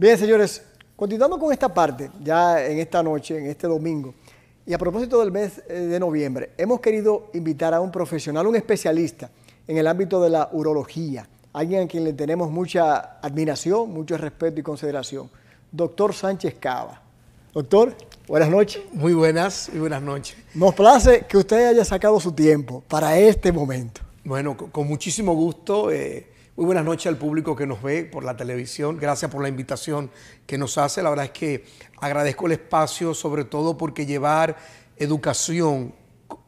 Bien, señores, continuando con esta parte, ya en esta noche, en este domingo, y a propósito del mes eh, de noviembre, hemos querido invitar a un profesional, un especialista en el ámbito de la urología, alguien a quien le tenemos mucha admiración, mucho respeto y consideración, doctor Sánchez Cava. Doctor, buenas noches. Muy buenas y buenas noches. Nos place que usted haya sacado su tiempo para este momento. Bueno, con, muchísimo gusto. Eh, muy buenas noches al público que nos ve por la televisión. Gracias por la invitación que nos hace. La verdad es que agradezco el espacio, sobre todo porque llevar educación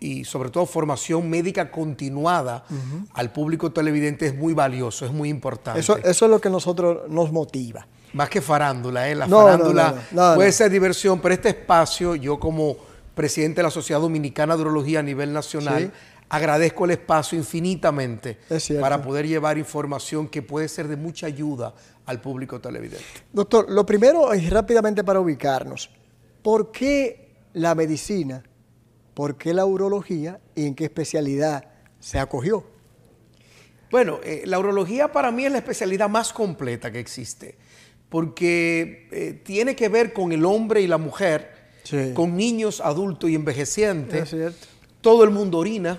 y sobre todo formación médica continuada al público televidente es muy valioso, es muy importante. Eso, eso es lo que nosotros nos motiva. Más que farándula, ¿eh? La farándula puede ser diversión, pero este espacio, yo como presidente de la Sociedad Dominicana de Urología a nivel nacional, agradezco el espacio infinitamente para poder llevar información que puede ser de mucha ayuda al público televidente. Doctor, lo primero y rápidamente para ubicarnos, ¿por qué la medicina, por qué la urología y en qué especialidad se acogió? Bueno, eh, la urología para mí es la especialidad más completa que existe, porque eh, tiene que ver con el hombre y la mujer, con niños, adultos y envejecientes. Todo el mundo orina,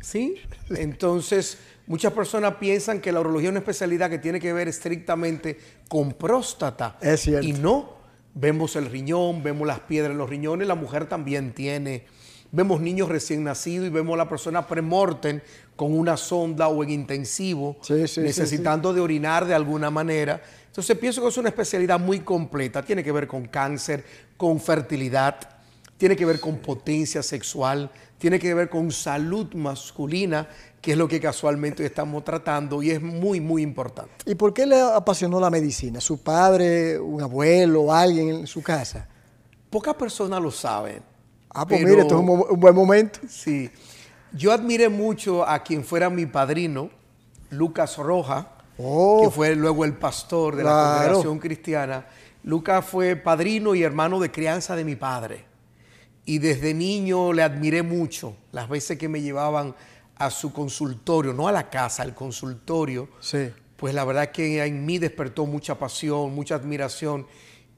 ¿Sí? Entonces, muchas personas piensan que la urología es una especialidad que tiene que ver estrictamente con próstata. Es cierto. Y no. Vemos el riñón, vemos las piedras en los riñones, la mujer también tiene. Vemos niños recién nacidos y vemos a la persona premorten con una sonda o en intensivo, necesitando de orinar de alguna manera. Entonces pienso que es una especialidad muy completa. Tiene que ver con cáncer, con fertilidad, tiene que ver con potencia sexual, tiene que ver con salud masculina, que es lo que casualmente estamos tratando y es muy, muy importante. ¿Y por qué le apasionó la medicina? ¿Su padre, un abuelo, alguien en su casa? Pocas personas lo saben. Ah, pues mire, esto es un, buen momento. Sí. Yo admiré mucho a quien fuera mi padrino, Lucas Roja, oh. que fue luego el pastor de la congregación cristiana. Lucas fue padrino y hermano de crianza de mi padre y desde niño le admiré mucho las veces que me llevaban a su consultorio, no a la casa, al consultorio. Sí. Pues la verdad que en mí despertó mucha pasión, mucha admiración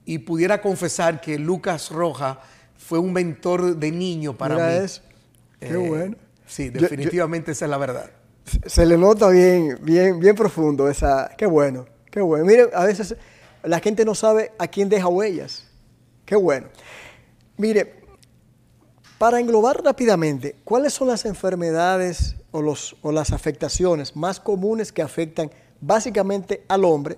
y pudiera confesar que Lucas Roja fue un mentor de niño para mí. Eso. Qué eh, bueno. Sí, definitivamente esa es la verdad. Se le nota bien, bien, bien profundo esa. Qué bueno, qué bueno. Mire, a veces la gente no sabe a quién deja huellas. Qué bueno. Mire, para englobar rápidamente, ¿cuáles son las enfermedades o, los, o las afectaciones más comunes que afectan básicamente al hombre,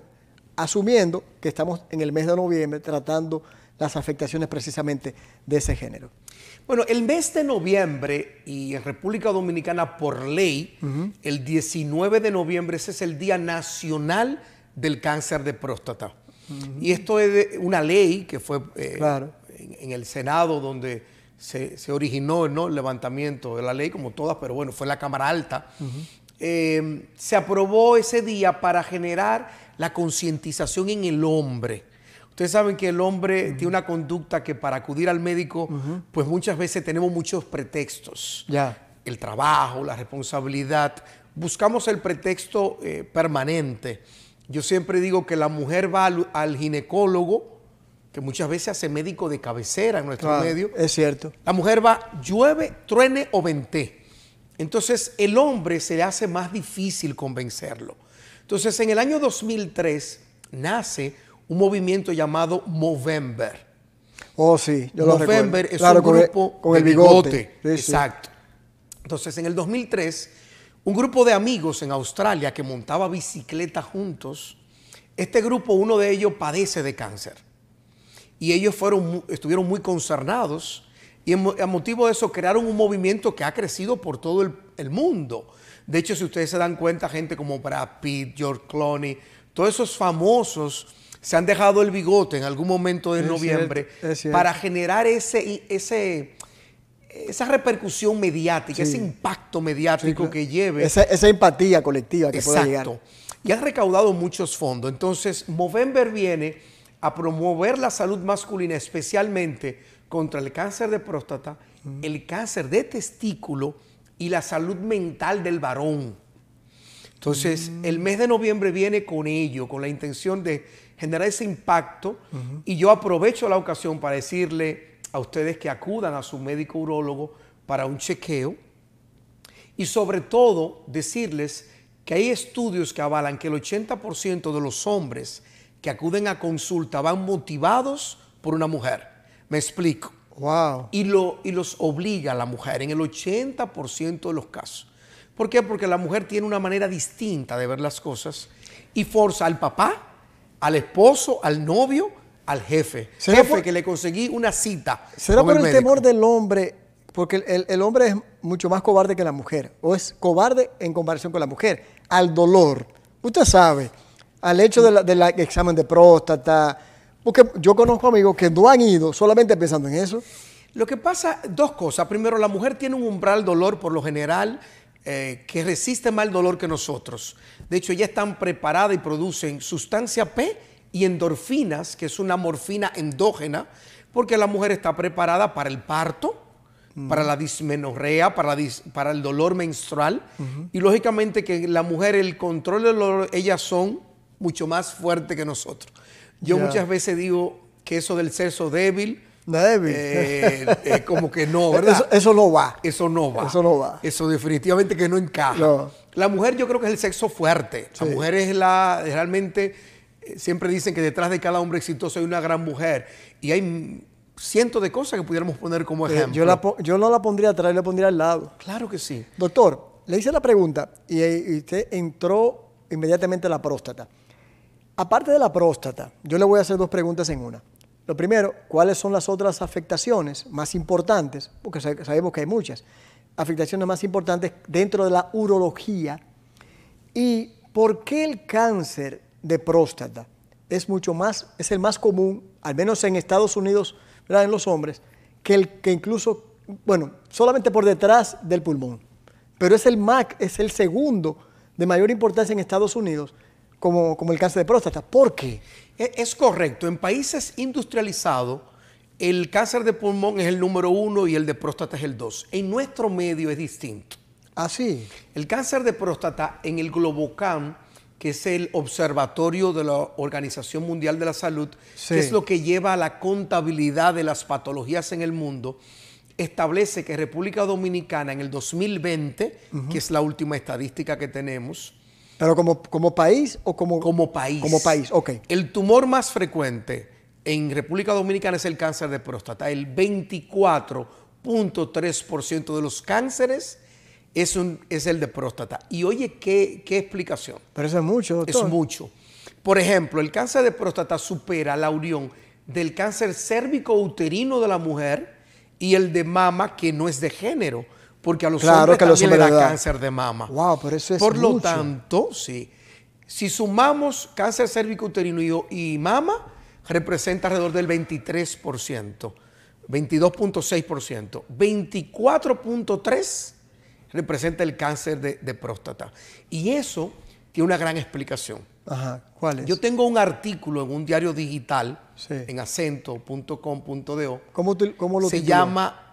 asumiendo que estamos en el mes de noviembre tratando las afectaciones precisamente de ese género? Bueno, el mes de noviembre y en República Dominicana por ley, el 19 de noviembre, ese es el Día Nacional del Cáncer de Próstata. Y esto es una ley que fue eh, en, el Senado donde se, originó ¿no? el levantamiento de la ley, como todas, pero bueno, fue la Cámara Alta. Eh, se aprobó ese día para generar la concientización en el hombre. Ustedes saben que el hombre tiene una conducta que para acudir al médico, pues muchas veces tenemos muchos pretextos. Ya. El trabajo, la responsabilidad. Buscamos el pretexto eh, permanente. Yo siempre digo que la mujer va al ginecólogo que muchas veces hace médico de cabecera en nuestro medio. Es cierto. La mujer va, llueve, truene o vente. Entonces el hombre se le hace más difícil convencerlo. Entonces en el año 2003 nace un movimiento llamado Movember. Oh, sí, yo Movember es un grupo con el, bigote. Exacto. Entonces en el 2003, un grupo de amigos en Australia que montaba bicicleta juntos, este grupo, uno de ellos padece de cáncer y ellos fueron, estuvieron muy concernados y a motivo de eso crearon un movimiento que ha crecido por todo el, mundo. De hecho, si ustedes se dan cuenta, gente como Brad Pitt, George Clooney, todos esos famosos se han dejado el bigote en algún momento de noviembre para generar ese, ese, esa repercusión mediática, ese impacto mediático que lleve. Esa, empatía colectiva que puede llegar. Y han recaudado muchos fondos. Entonces, Movember viene a promover la salud masculina, especialmente contra el cáncer de próstata, el cáncer de testículo y la salud mental del varón. Entonces, mm. el mes de noviembre viene con ello, con la intención de generar ese impacto y yo aprovecho la ocasión para decirle a ustedes que acudan a su médico urólogo para un chequeo y sobre todo decirles que hay estudios que avalan que el 80% de los hombres que acuden a consulta van motivados por una mujer. Me explico. Wow. Y, lo, y los obliga a la mujer en el 80% de los casos. ¿Por qué? Porque la mujer tiene una manera distinta de ver las cosas y forza al papá, al esposo, al novio, al jefe. Jefe que le conseguí una cita. ¿Será por el, temor del hombre? Porque el, hombre es mucho más cobarde que la mujer, o es cobarde en comparación con la mujer, al dolor. Usted sabe, al hecho del examen de próstata, porque yo conozco amigos que no han ido solamente pensando en eso. Lo que pasa, dos cosas. Primero, la mujer tiene un umbral dolor por lo general eh, que resiste más el dolor que nosotros. De hecho, ellas están preparadas y producen sustancia P y endorfinas, que es una morfina endógena, porque la mujer está preparada para el parto, mm. para la dismenorrea, para, para el dolor menstrual. Y lógicamente que la mujer, el control del dolor, ellas son mucho más fuertes que nosotros. Yo muchas veces digo que eso del sexo débil, débil. Eh, como que no, ¿verdad? Eso, no va. Eso no va. Eso no va. Eso definitivamente que no encaja. La mujer yo creo que es el sexo fuerte. La mujer es la, realmente, eh, siempre dicen que detrás de cada hombre exitoso hay una gran mujer. Y hay cientos de cosas que pudiéramos poner como eh, ejemplo. yo, yo, no la pondría atrás, la pondría al lado. Claro que sí. Doctor, le hice la pregunta y, y usted entró inmediatamente a la próstata. Aparte de la próstata, yo le voy a hacer dos preguntas en una. Lo primero, ¿cuáles son las otras afectaciones más importantes? Porque sabemos que hay muchas. Afectaciones más importantes dentro de la urología. ¿Y por qué el cáncer de próstata es mucho más, es el más común, al menos en Estados Unidos, en los hombres, que el que incluso, bueno, solamente por detrás del pulmón. Pero es el MAC, es el segundo de mayor importancia en Estados Unidos como, el cáncer de próstata. ¿Por qué? E, es correcto. En países industrializados, el cáncer de pulmón es el número uno y el de próstata es el dos. En nuestro medio es distinto. ¿Ah, sí? El cáncer de próstata en el Globocam, que es el observatorio de la Organización Mundial de la Salud, que es lo que lleva a la contabilidad de las patologías en el mundo, establece que República Dominicana en el 2020, que es la última estadística que tenemos, ¿Pero como, como país o como...? Como país. Como país, ok. El tumor más frecuente en República Dominicana es el cáncer de próstata. El 24.3% de los cánceres es, un, es el de próstata. Y oye, ¿qué, ¿qué, explicación? Pero eso es mucho, doctor. Es mucho. Por ejemplo, el cáncer de próstata supera la unión del cáncer cérvico-uterino de la mujer y el de mama, que no es de género porque a los hombres también le da cáncer de mama. Wow, pero eso es Por lo tanto, sí, si sumamos cáncer cérvico-uterino y, mama, representa alrededor del 23%, 22.6%. 24.3% representa el cáncer de, próstata. Y eso tiene una gran explicación. Ajá, ¿cuál es? Yo tengo un artículo en un diario digital, en acento.com.do. ¿Cómo, ¿Cómo, lo Se llama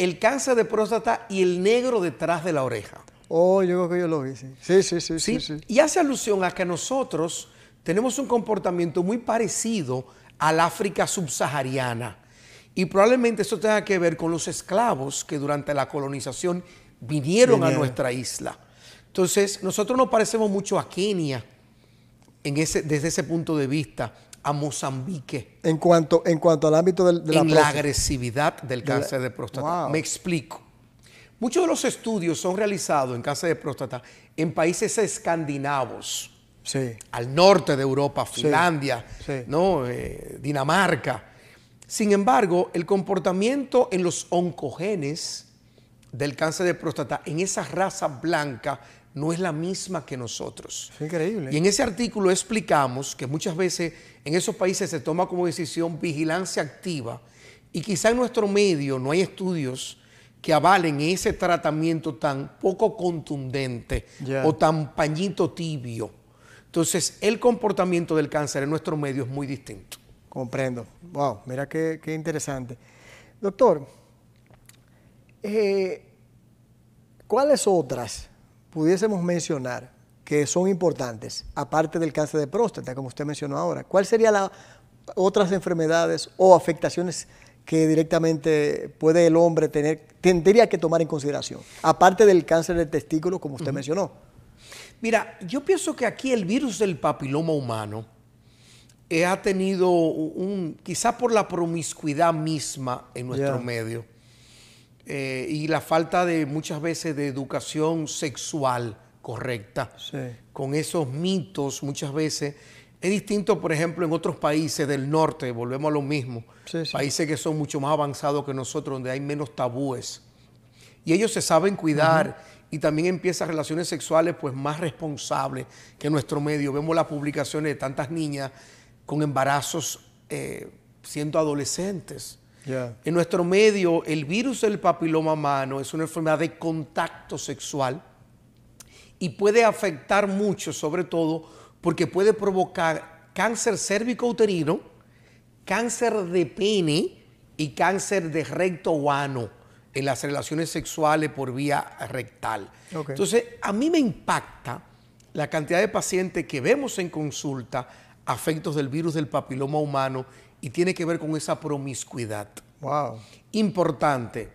el cáncer de próstata y el negro detrás de la oreja. Oh, yo creo que yo lo vi, sí. Sí, sí, sí, sí, Y hace alusión a que nosotros tenemos un comportamiento muy parecido al África subsahariana. Y probablemente eso tenga que ver con los esclavos que durante la colonización vinieron a nuestra isla. Entonces, nosotros nos parecemos mucho a Kenia en ese, desde ese punto de vista a Mozambique. En cuanto, en cuanto al ámbito del, de la, en la agresividad del cáncer de próstata. Me explico. Muchos de los estudios son realizados en cáncer de próstata en países escandinavos. Sí. Al norte de Europa, Finlandia, ¿no? Eh, Dinamarca. Sin embargo, el comportamiento en los oncogenes del cáncer de próstata en esa raza blanca no es la misma que nosotros. Es increíble. Y en ese artículo explicamos que muchas veces en esos países se toma como decisión vigilancia activa y quizá en nuestro medio no hay estudios que avalen ese tratamiento tan poco contundente o tan pañito tibio. Entonces, el comportamiento del cáncer en nuestro medio es muy distinto. Comprendo. Wow, mira qué, interesante. Doctor, eh, ¿cuáles otras pudiésemos mencionar que son importantes, aparte del cáncer de próstata, como usted mencionó ahora? ¿Cuáles serían las otras enfermedades o afectaciones que directamente puede el hombre tener, tendría que tomar en consideración, aparte del cáncer de testículo, como usted mencionó? Mira, yo pienso que aquí el virus del papiloma humano eh, ha tenido un, quizá por la promiscuidad misma en nuestro medio eh, y la falta de muchas veces de educación sexual correcta, con esos mitos muchas veces. Es distinto, por ejemplo, en otros países del norte, volvemos a lo mismo, países que son mucho más avanzados que nosotros, donde hay menos tabúes. Y ellos se saben cuidar y también empiezan relaciones sexuales pues más responsables que en nuestro medio. Vemos las publicaciones de tantas niñas con embarazos eh, siendo adolescentes. En nuestro medio, el virus del papiloma humano es una enfermedad de contacto sexual y puede afectar mucho, sobre todo porque puede provocar cáncer cérvico-uterino, cáncer de pene y cáncer de recto o ano en las relaciones sexuales por vía rectal. Entonces, a mí me impacta la cantidad de pacientes que vemos en consulta afectos del virus del papiloma humano y tiene que ver con esa promiscuidad. Wow. Importante.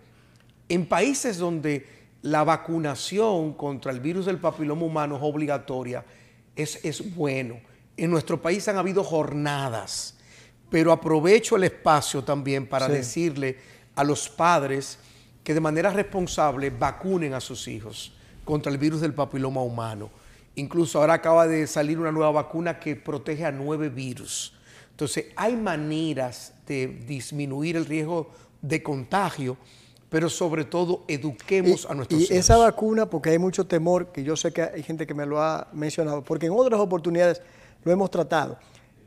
En países donde la vacunación contra el virus del papiloma humano es obligatoria, es, es bueno. En nuestro país han habido jornadas, pero aprovecho el espacio también para decirle a los padres que de manera responsable vacunen a sus hijos contra el virus del papiloma humano. Incluso ahora acaba de salir una nueva vacuna que protege a nueve virus. Entonces, hay maneras de disminuir el riesgo de contagio pero sobre todo eduquemos a nuestros hijos. Y esa vacuna, porque hay mucho temor, que yo sé que hay gente que me lo ha mencionado, porque en otras oportunidades lo hemos tratado,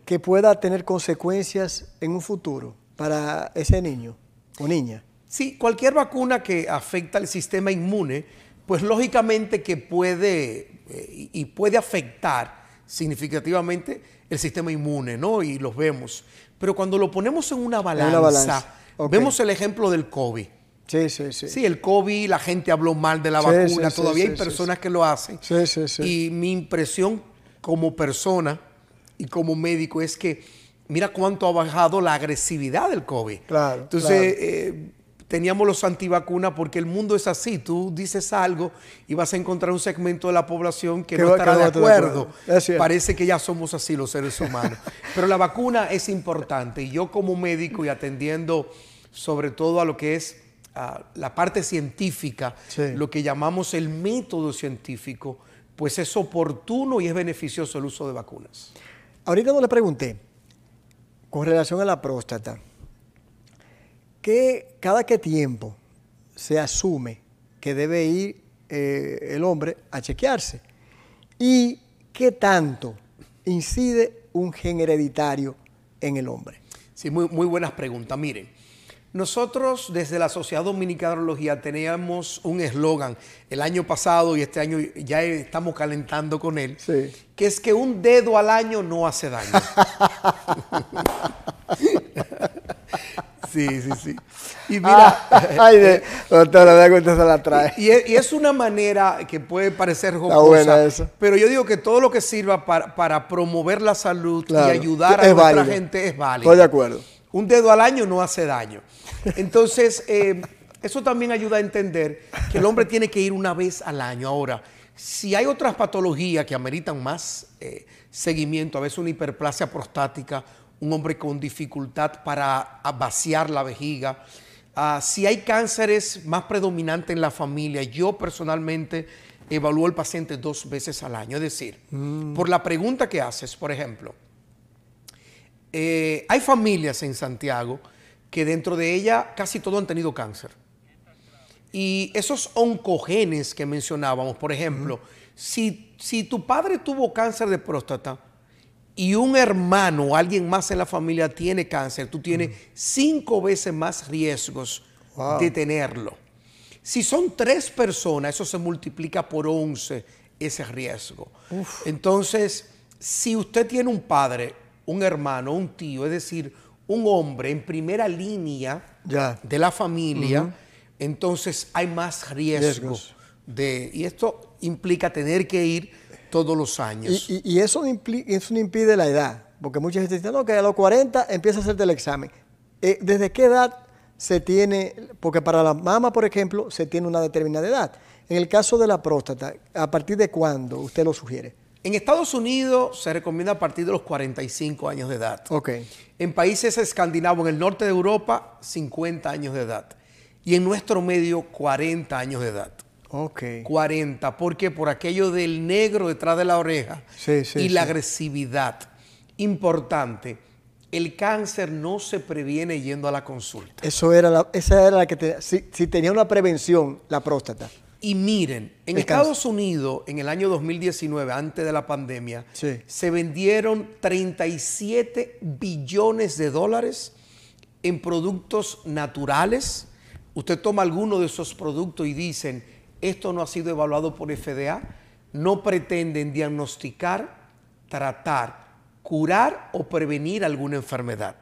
que pueda tener consecuencias en un futuro para ese niño o niña. Sí, cualquier vacuna que afecta al sistema inmune, pues lógicamente que puede eh, y puede afectar significativamente el sistema inmune, ¿no? Y los vemos. Pero cuando lo ponemos en una balanza, vemos el ejemplo del COVID. Sí, sí, sí. Sí, el COVID, la gente habló mal de la vacuna, todavía hay personas que lo hacen. Sí, sí, sí. Y mi impresión como persona y como médico es que mira cuánto ha bajado la agresividad del COVID. Claro. Entonces, eh, teníamos los antivacunas porque el mundo es así. Tú dices algo y vas a encontrar un segmento de la población que, no estará de acuerdo. Parece que ya somos así los seres humanos. Pero la vacuna es importante y yo como médico y atendiendo sobre todo a lo que es la parte científica, lo que llamamos el método científico, pues es oportuno y es beneficioso el uso de vacunas. Ahorita no le pregunté, con relación a la próstata, ¿qué, cada qué tiempo se asume que debe ir eh, el hombre a chequearse? ¿Y qué tanto incide un gen hereditario en el hombre? Sí, muy, muy buenas preguntas. Miren, nosotros desde la Sociedad Dominicana de Urología teníamos un eslogan el año pasado y este año ya estamos calentando con él, que es que un dedo al año no hace daño. sí, sí, sí. Y mira, ah, ay, de, doctora, me se la trae. Y, es, una manera que puede parecer jocosa, pero yo digo que todo lo que sirva para, promover la salud y ayudar a nuestra gente es válido. Estoy de acuerdo. Un dedo al año no hace daño. Entonces, eh, eso también ayuda a entender que el hombre tiene que ir una vez al año. Ahora, si hay otras patologías que ameritan más eh, seguimiento, a veces una hiperplasia prostática, un hombre con dificultad para vaciar la vejiga, ah, si hay cánceres más predominantes en la familia, yo personalmente evalúo al paciente dos veces al año. Es decir, mm. por la pregunta que haces, por ejemplo, eh, hay familias en Santiago que dentro de ella casi todos han tenido cáncer. Y esos oncogenes que mencionábamos, por ejemplo, si, si, tu padre tuvo cáncer de próstata y un hermano o alguien más en la familia tiene cáncer, tú tienes cinco veces más riesgos de tenerlo. Si son tres personas, eso se multiplica por once ese riesgo. Entonces, si usted tiene un padre un hermano, un tío, es decir, un hombre en primera línea de la familia, entonces hay más riesgo de... Y esto implica tener que ir todos los años. Y, eso, eso no impide la edad, porque mucha gente dice, no, que a los 40 empieza a hacerte el examen. Eh, ¿Desde qué edad se tiene? Porque para la mama, por ejemplo, se tiene una determinada edad. En el caso de la próstata, ¿a partir de cuándo usted lo sugiere? En Estados Unidos se recomienda a partir de los 45 años de edad. Ok. En países escandinavos, en el norte de Europa, 50 años de edad. Y en nuestro medio, 40 años de edad. Ok. 40. ¿Por qué? Por aquello del negro detrás de la oreja y la agresividad. Importante. El cáncer no se previene yendo a la consulta. Eso era la, esa era la que si, tenía una prevención, la próstata. Y miren, en Estados Unidos, en el año 2019, antes de la pandemia, se vendieron 37 billones de dólares en productos naturales. Usted toma alguno de esos productos y dicen, esto no ha sido evaluado por FDA, no pretenden diagnosticar, tratar, curar o prevenir alguna enfermedad.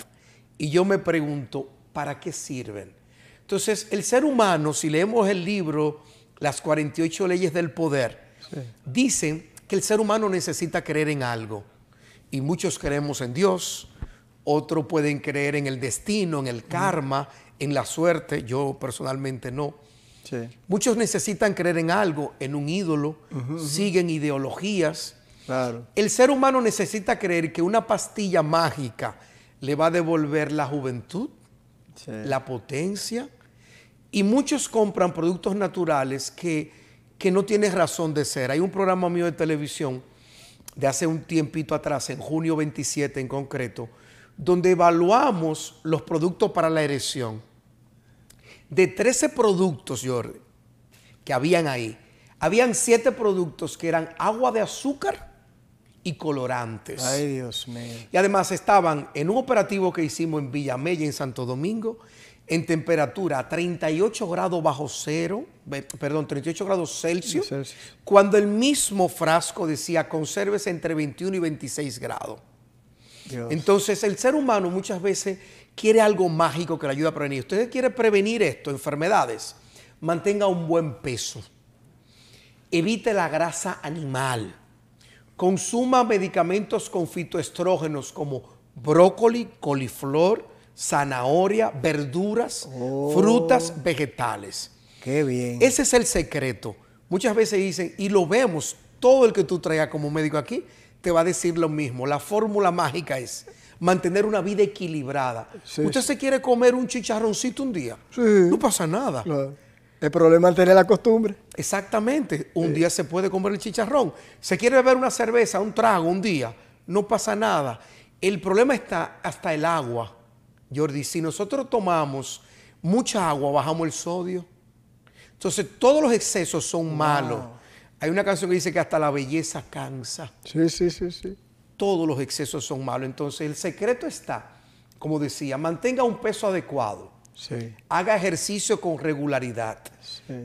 Y yo me pregunto, ¿para qué sirven? Entonces, el ser humano, si leemos el libro Las 48 leyes del poder, dicen que el ser humano necesita creer en algo. Y muchos creemos en Dios, otros pueden creer en el destino, en el karma, en la suerte, yo personalmente no. Muchos necesitan creer en algo, en un ídolo, siguen ideologías. El ser humano necesita creer que una pastilla mágica le va a devolver la juventud, la potencia. Y muchos compran productos naturales que, que no tienen razón de ser. Hay un programa mío de televisión de hace un tiempito atrás, en junio 27 en concreto, donde evaluamos los productos para la erección. De 13 productos, Jordi, que habían ahí, habían 7 productos que eran agua de azúcar y colorantes. Ay, Dios mío. Y además estaban en un operativo que hicimos en Villamella, en Santo Domingo, en temperatura a 38 grados bajo cero, perdón, 38 grados Celsius, cuando el mismo frasco decía conserves entre 21 y 26 grados. Entonces, el ser humano muchas veces quiere algo mágico que le ayude a prevenir. Usted quiere prevenir esto, enfermedades, mantenga un buen peso. Evite la grasa animal. Consuma medicamentos con fitoestrógenos como brócoli, coliflor, zanahoria, verduras, oh. frutas, vegetales. Qué bien. Ese es el secreto. Muchas veces dicen, y lo vemos, todo el que tú traigas como médico aquí te va a decir lo mismo. La fórmula mágica es mantener una vida equilibrada. Usted se quiere comer un chicharroncito un día, no pasa nada. El problema es tener la costumbre. Exactamente. Un día se puede comer el chicharrón. Se quiere beber una cerveza, un trago un día, no pasa nada. El problema está hasta el agua. Jordi, si nosotros tomamos mucha agua, bajamos el sodio. Entonces todos los excesos son malos. Hay una canción que dice que hasta la belleza cansa. Sí, sí, sí, sí todos los excesos son malos. Entonces el secreto está, como decía, mantenga un peso adecuado. Haga ejercicio con regularidad.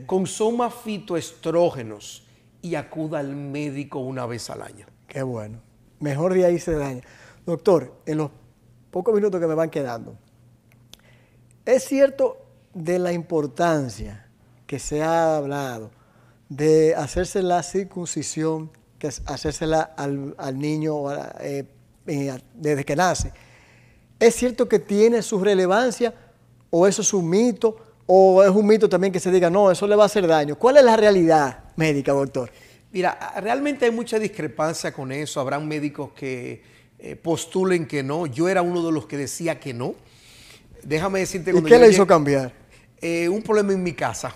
Consuma fitoestrógenos y acuda al médico una vez al año. Qué bueno. Mejor de ahí se daña. Doctor, en los pocos minutos que me van quedando, es cierto de la importancia que se ha hablado de hacerse la circuncisión que es hacérsela al, niño eh, eh, desde que nace. ¿Es cierto que tiene su relevancia o eso es un mito o es un mito también que se diga, no, eso le va a hacer daño? ¿Cuál es la realidad médica, doctor? Mira, realmente hay mucha discrepancia con eso. Habrán médicos que eh, postulen que no. Yo era uno de los que decía que no. Déjame decirte... ¿Y qué le hizo cambiar? Eh, un problema en mi casa,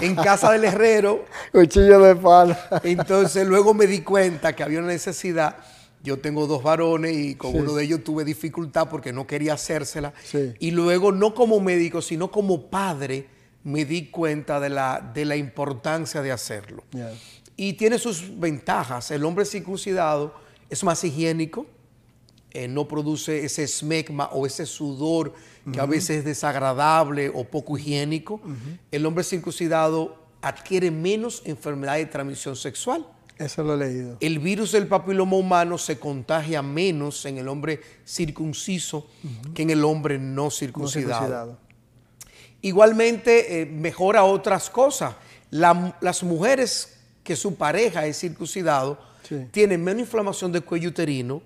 en casa del herrero. Cuchillo de palo. Entonces luego me di cuenta que había una necesidad. Yo tengo dos varones y con uno de ellos tuve dificultad porque no quería hacérsela. Y luego no como médico, sino como padre, me di cuenta de la, de la importancia de hacerlo. Y tiene sus ventajas. El hombre circuncidado es más higiénico, eh, no produce ese smegma o ese sudor que a veces es desagradable o poco higiénico, el hombre circuncidado adquiere menos enfermedad de transmisión sexual. Eso lo he leído. El virus del papiloma humano se contagia menos en el hombre circunciso que en el hombre no circuncidado. Igualmente eh, mejora otras cosas. las mujeres que su pareja es circuncidado tienen menos inflamación del cuello uterino,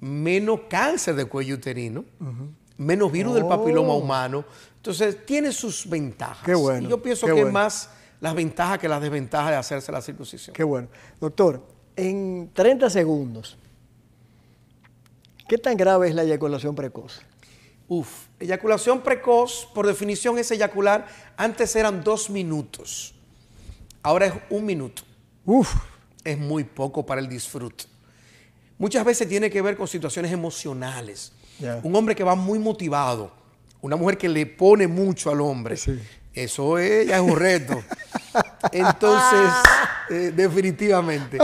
menos cáncer de cuello uterino, menos virus del papiloma oh. humano. Entonces, tiene sus ventajas. Qué bueno. yo pienso que es más las ventajas que las desventajas de hacerse la circuncisión. Qué bueno. Doctor, en 30 segundos, ¿qué tan grave es la eyaculación precoz? Uf, eyaculación precoz, por definición, es eyacular. Antes eran dos minutos. Ahora es un minuto. Uf. Es muy poco para el disfrute. Muchas veces tiene que ver con situaciones emocionales. Un hombre que va muy motivado, una mujer que le pone mucho al hombre. Eso es, ya es un reto. Entonces, eh, definitivamente.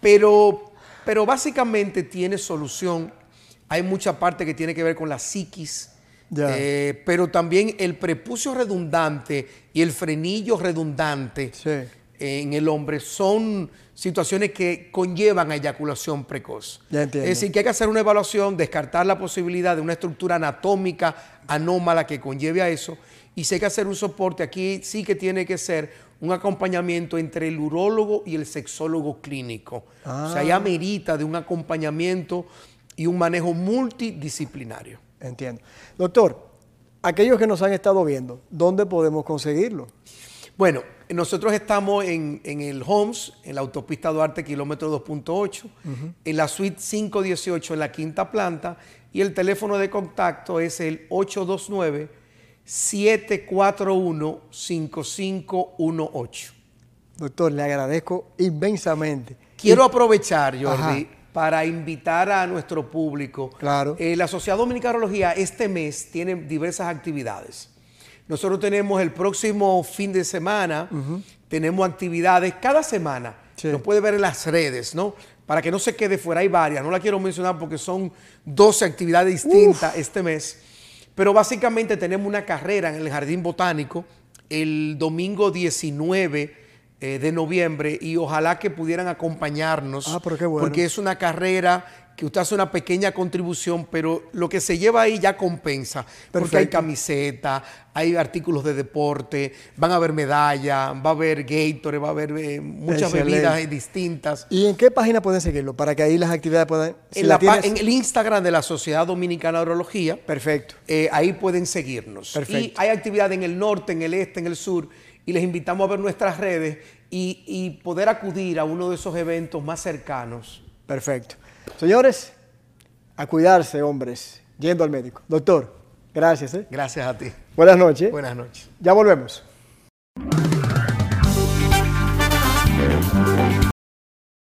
Pero, pero básicamente tiene solución. Hay mucha parte que tiene que ver con la psiquis. Eh, pero también el prepucio redundante y el frenillo redundante en el hombre son situaciones que conllevan a eyaculación precoz. Es decir, que hay que hacer una evaluación, descartar la posibilidad de una estructura anatómica anómala que conlleve a eso. Y si hay que hacer un soporte, aquí sí que tiene que ser un acompañamiento entre el urólogo y el sexólogo clínico. O sea, ya ah. merita de un acompañamiento y un manejo multidisciplinario. Entiendo. Doctor, aquellos que nos han estado viendo, ¿dónde podemos conseguirlo? Bueno, nosotros estamos en, el Homes, en la autopista Duarte, kilómetro 2.8, en la suite 518, en la quinta planta, y el teléfono de contacto es el 829-741-5518. Doctor, le agradezco inmensamente. Quiero aprovechar, Jordi, para invitar a nuestro público. Claro. Eh, la Sociedad Dominicana de Urología este mes tiene diversas actividades. Nosotros tenemos el próximo fin de semana, tenemos actividades cada semana. Lo puede ver en las redes, ¿no? Para que no se quede fuera, hay varias. No la quiero mencionar porque son 12 actividades distintas este mes. Pero básicamente tenemos una carrera en el Jardín Botánico el domingo 19 eh, de noviembre y ojalá que pudieran acompañarnos. Ah, pero qué bueno. Porque es una carrera que usted hace una pequeña contribución, pero lo que se lleva ahí ya compensa. Porque hay camiseta, hay artículos de deporte, van a haber medallas, va a haber Gatorade, va a haber eh, muchas bebidas distintas. ¿Y en qué página pueden seguirlo? Para que ahí las actividades puedan... en, el Instagram de la Sociedad Dominicana de Urología. Perfecto. Eh, ahí pueden seguirnos. Perfecto. Y hay actividades en el norte, en el este, en el sur, y les invitamos a ver nuestras redes y, y poder acudir a uno de esos eventos más cercanos. Perfecto. Señores, a cuidarse, hombres, yendo al médico. Doctor, gracias. ¿eh? Gracias a ti. Buenas noches. Buenas noches. Ya volvemos.